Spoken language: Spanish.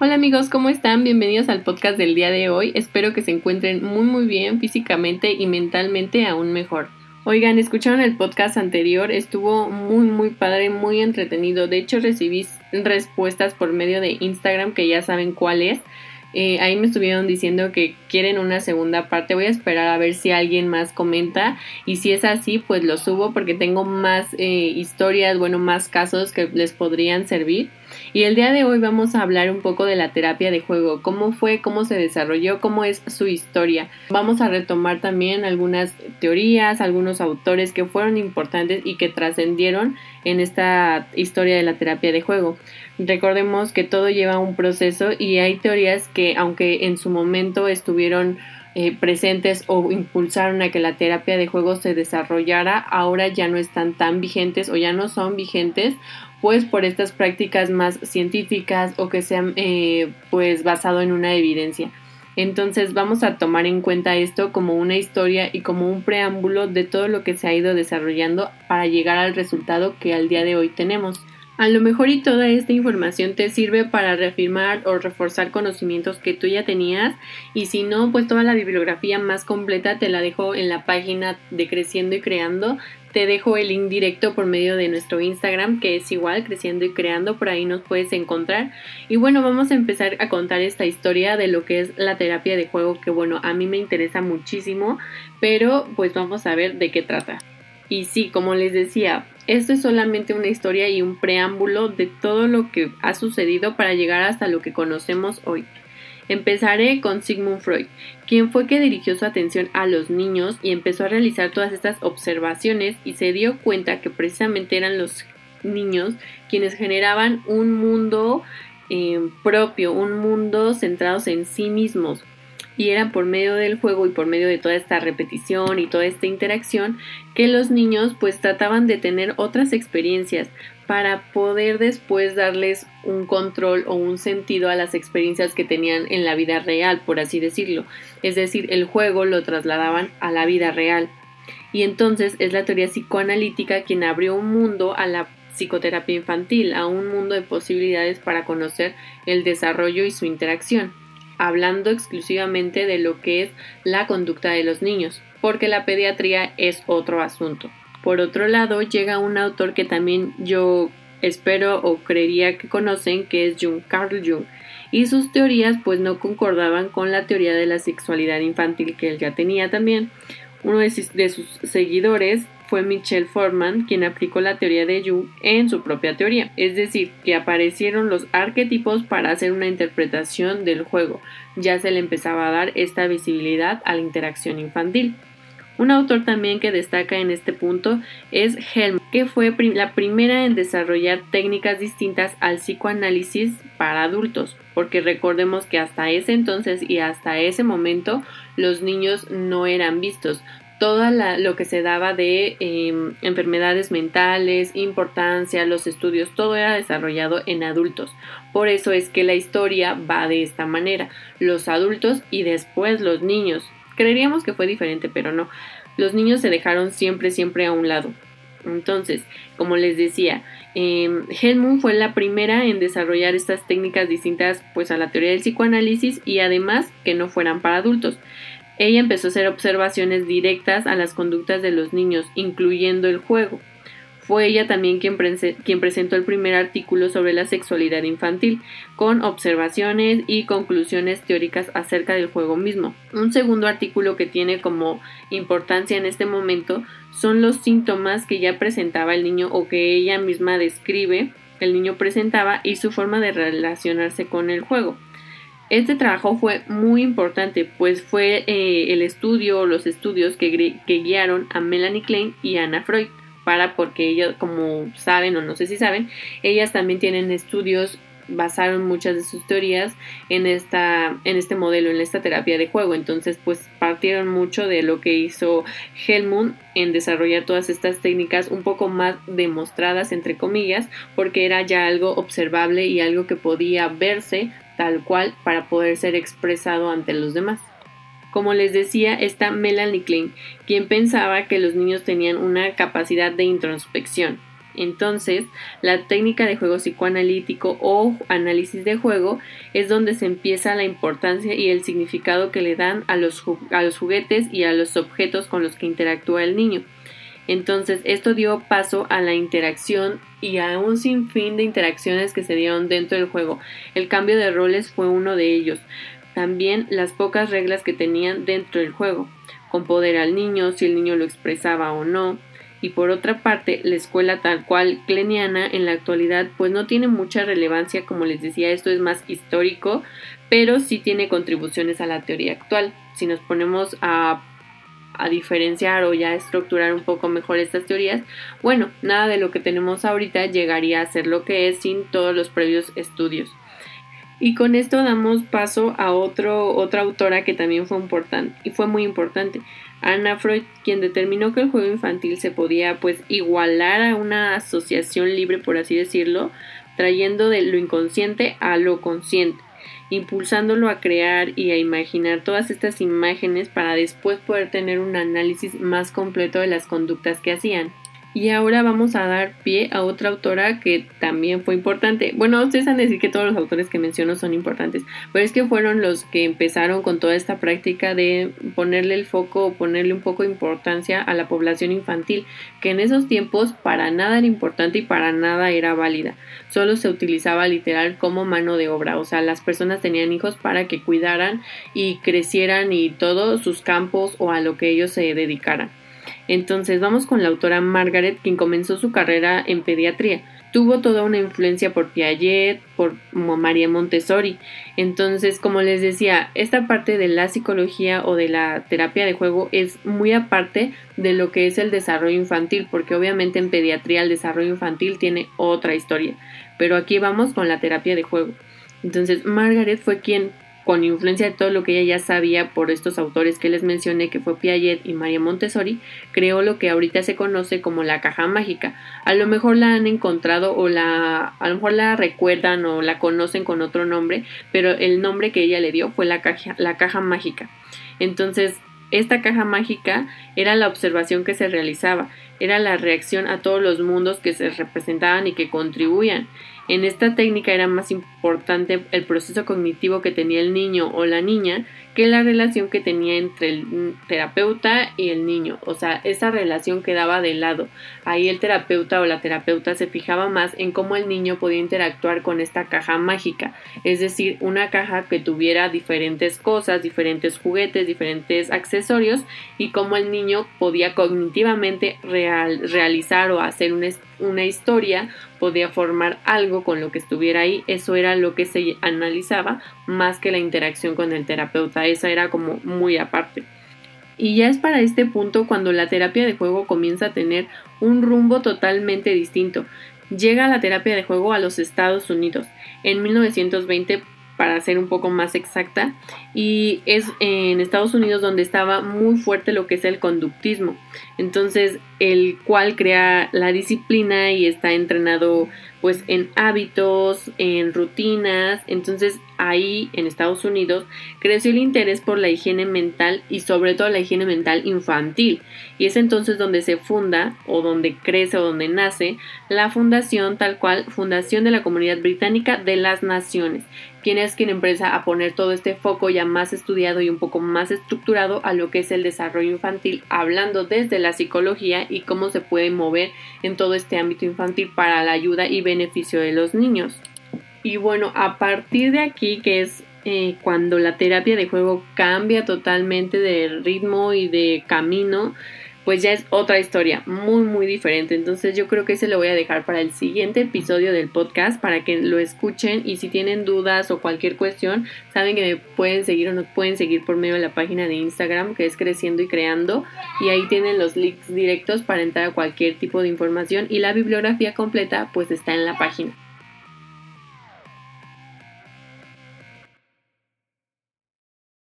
Hola amigos, ¿cómo están? Bienvenidos al podcast del día de hoy. Espero que se encuentren muy muy bien físicamente y mentalmente aún mejor. Oigan, escucharon el podcast anterior, estuvo muy muy padre, muy entretenido. De hecho recibí respuestas por medio de Instagram que ya saben cuál es. Eh, ahí me estuvieron diciendo que quieren una segunda parte. Voy a esperar a ver si alguien más comenta. Y si es así, pues lo subo porque tengo más eh, historias, bueno, más casos que les podrían servir. Y el día de hoy vamos a hablar un poco de la terapia de juego, cómo fue, cómo se desarrolló, cómo es su historia. Vamos a retomar también algunas teorías, algunos autores que fueron importantes y que trascendieron en esta historia de la terapia de juego. Recordemos que todo lleva un proceso y hay teorías que aunque en su momento estuvieron eh, presentes o impulsaron a que la terapia de juego se desarrollara, ahora ya no están tan vigentes o ya no son vigentes pues por estas prácticas más científicas o que sean eh, pues basado en una evidencia. Entonces vamos a tomar en cuenta esto como una historia y como un preámbulo de todo lo que se ha ido desarrollando para llegar al resultado que al día de hoy tenemos. A lo mejor y toda esta información te sirve para reafirmar o reforzar conocimientos que tú ya tenías y si no, pues toda la bibliografía más completa te la dejo en la página de Creciendo y Creando. Te dejo el link directo por medio de nuestro Instagram que es igual, Creciendo y Creando, por ahí nos puedes encontrar. Y bueno, vamos a empezar a contar esta historia de lo que es la terapia de juego que bueno, a mí me interesa muchísimo, pero pues vamos a ver de qué trata. Y sí, como les decía, esto es solamente una historia y un preámbulo de todo lo que ha sucedido para llegar hasta lo que conocemos hoy. Empezaré con Sigmund Freud, quien fue que dirigió su atención a los niños y empezó a realizar todas estas observaciones y se dio cuenta que precisamente eran los niños quienes generaban un mundo eh, propio, un mundo centrados en sí mismos, y era por medio del juego y por medio de toda esta repetición y toda esta interacción que los niños pues trataban de tener otras experiencias para poder después darles un control o un sentido a las experiencias que tenían en la vida real, por así decirlo. Es decir, el juego lo trasladaban a la vida real. Y entonces es la teoría psicoanalítica quien abrió un mundo a la psicoterapia infantil, a un mundo de posibilidades para conocer el desarrollo y su interacción hablando exclusivamente de lo que es la conducta de los niños, porque la pediatría es otro asunto. Por otro lado, llega un autor que también yo espero o creería que conocen, que es Jung, Carl Jung, y sus teorías pues no concordaban con la teoría de la sexualidad infantil que él ya tenía también. Uno de sus seguidores fue Michel Forman quien aplicó la teoría de Jung en su propia teoría, es decir, que aparecieron los arquetipos para hacer una interpretación del juego, ya se le empezaba a dar esta visibilidad a la interacción infantil. Un autor también que destaca en este punto es Helm, que fue la primera en desarrollar técnicas distintas al psicoanálisis para adultos, porque recordemos que hasta ese entonces y hasta ese momento los niños no eran vistos, todo lo que se daba de em, enfermedades mentales, importancia, los estudios, todo era desarrollado en adultos. Por eso es que la historia va de esta manera, los adultos y después los niños. Creeríamos que fue diferente, pero no. Los niños se dejaron siempre, siempre a un lado. Entonces, como les decía, eh, Helmut fue la primera en desarrollar estas técnicas distintas pues a la teoría del psicoanálisis y además que no fueran para adultos. Ella empezó a hacer observaciones directas a las conductas de los niños, incluyendo el juego. Fue ella también quien, quien, presentó el primer artículo sobre la sexualidad infantil, con observaciones y conclusiones teóricas acerca del juego mismo. Un segundo artículo que tiene como importancia en este momento son los síntomas que ya presentaba el niño o que ella misma describe el niño presentaba y su forma de relacionarse con el juego. Este trabajo fue muy importante, pues fue eh, el estudio, los estudios que, que, guiaron a Melanie Klein y Anna Freud, para porque ellos, como saben o no sé si saben, ellas también tienen estudios, basaron muchas de sus teorías en esta, en este modelo, en esta terapia de juego. Entonces, pues partieron mucho de lo que hizo Helmut en desarrollar todas estas técnicas un poco más demostradas, entre comillas, porque era ya algo observable y algo que podía verse tal cual para poder ser expresado ante los demás. Como les decía, está Melanie Klein, quien pensaba que los niños tenían una capacidad de introspección. Entonces, la técnica de juego psicoanalítico o análisis de juego es donde se empieza la importancia y el significado que le dan a los, juguetes y a los objetos con los que interactúa el niño. Entonces, esto dio paso a la interacción y a un sinfín de interacciones que se dieron dentro del juego. El cambio de roles fue uno de ellos. También las pocas reglas que tenían dentro del juego, con poder al niño, si el niño lo expresaba o no. Y por otra parte, la escuela tal cual cleniana en la actualidad pues no tiene mucha relevancia, como les decía, esto es más histórico, pero sí tiene contribuciones a la teoría actual. Si nos ponemos a a diferenciar o ya estructurar un poco mejor estas teorías, bueno, nada de lo que tenemos ahorita llegaría a ser lo que es sin todos los previos estudios. Y con esto damos paso a otro, otra autora que también fue importante y fue muy importante, Anna Freud, quien determinó que el juego infantil se podía pues igualar a una asociación libre, por así decirlo, trayendo de lo inconsciente a lo consciente impulsándolo a crear y a imaginar todas estas imágenes para después poder tener un análisis más completo de las conductas que hacían. Y ahora vamos a dar pie a otra autora que también fue importante. Bueno, ustedes han de decir que todos los autores que menciono son importantes, pero es que fueron los que empezaron con toda esta práctica de ponerle el foco o ponerle un poco de importancia a la población infantil, que en esos tiempos para nada era importante y para nada era válida. Solo se utilizaba literal como mano de obra, o sea, las personas tenían hijos para que cuidaran y crecieran y todos sus campos o a lo que ellos se dedicaran. Entonces vamos con la autora Margaret, quien comenzó su carrera en pediatría. Tuvo toda una influencia por Piaget, por María Montessori. Entonces, como les decía, esta parte de la psicología o de la terapia de juego es muy aparte de lo que es el desarrollo infantil, porque obviamente en pediatría el desarrollo infantil tiene otra historia. Pero aquí vamos con la terapia de juego. Entonces, Margaret fue quien con influencia de todo lo que ella ya sabía por estos autores que les mencioné, que fue Piaget y María Montessori, creó lo que ahorita se conoce como la caja mágica. A lo mejor la han encontrado o la, a lo mejor la recuerdan o la conocen con otro nombre, pero el nombre que ella le dio fue la caja, la caja mágica. Entonces, esta caja mágica era la observación que se realizaba, era la reacción a todos los mundos que se representaban y que contribuían. En esta técnica era más importante el proceso cognitivo que tenía el niño o la niña que la relación que tenía entre el terapeuta y el niño. O sea, esa relación quedaba de lado. Ahí el terapeuta o la terapeuta se fijaba más en cómo el niño podía interactuar con esta caja mágica. Es decir, una caja que tuviera diferentes cosas, diferentes juguetes, diferentes accesorios y cómo el niño podía cognitivamente realizar o hacer una, historia, podía formar algo con lo que estuviera ahí. Eso era lo que se analizaba más que la interacción con el terapeuta. Esa era como muy aparte. Y ya es para este punto cuando la terapia de juego comienza a tener un rumbo totalmente distinto. Llega la terapia de juego a los Estados Unidos. En 1920 para ser un poco más exacta, y es en Estados Unidos donde estaba muy fuerte lo que es el conductismo, entonces el cual crea la disciplina y está entrenado pues en hábitos, en rutinas, entonces ahí en Estados Unidos creció el interés por la higiene mental y sobre todo la higiene mental infantil. Y es entonces donde se funda o donde crece o donde nace la fundación tal cual Fundación de la Comunidad Británica de las Naciones. Quien es quien empieza a poner todo este foco ya más estudiado y un poco más estructurado a lo que es el desarrollo infantil, hablando desde la psicología y cómo se puede mover en todo este ámbito infantil para la ayuda y beneficio de los niños. Y bueno, a partir de aquí, que es eh, cuando la terapia de juego cambia totalmente de ritmo y de camino, pues ya es otra historia muy muy diferente. Entonces yo creo que ese lo voy a dejar para el siguiente episodio del podcast para que lo escuchen y si tienen dudas o cualquier cuestión, saben que me pueden seguir o nos pueden seguir por medio de la página de Instagram que es Creciendo y Creando y ahí tienen los links directos para entrar a cualquier tipo de información y la bibliografía completa pues está en la página.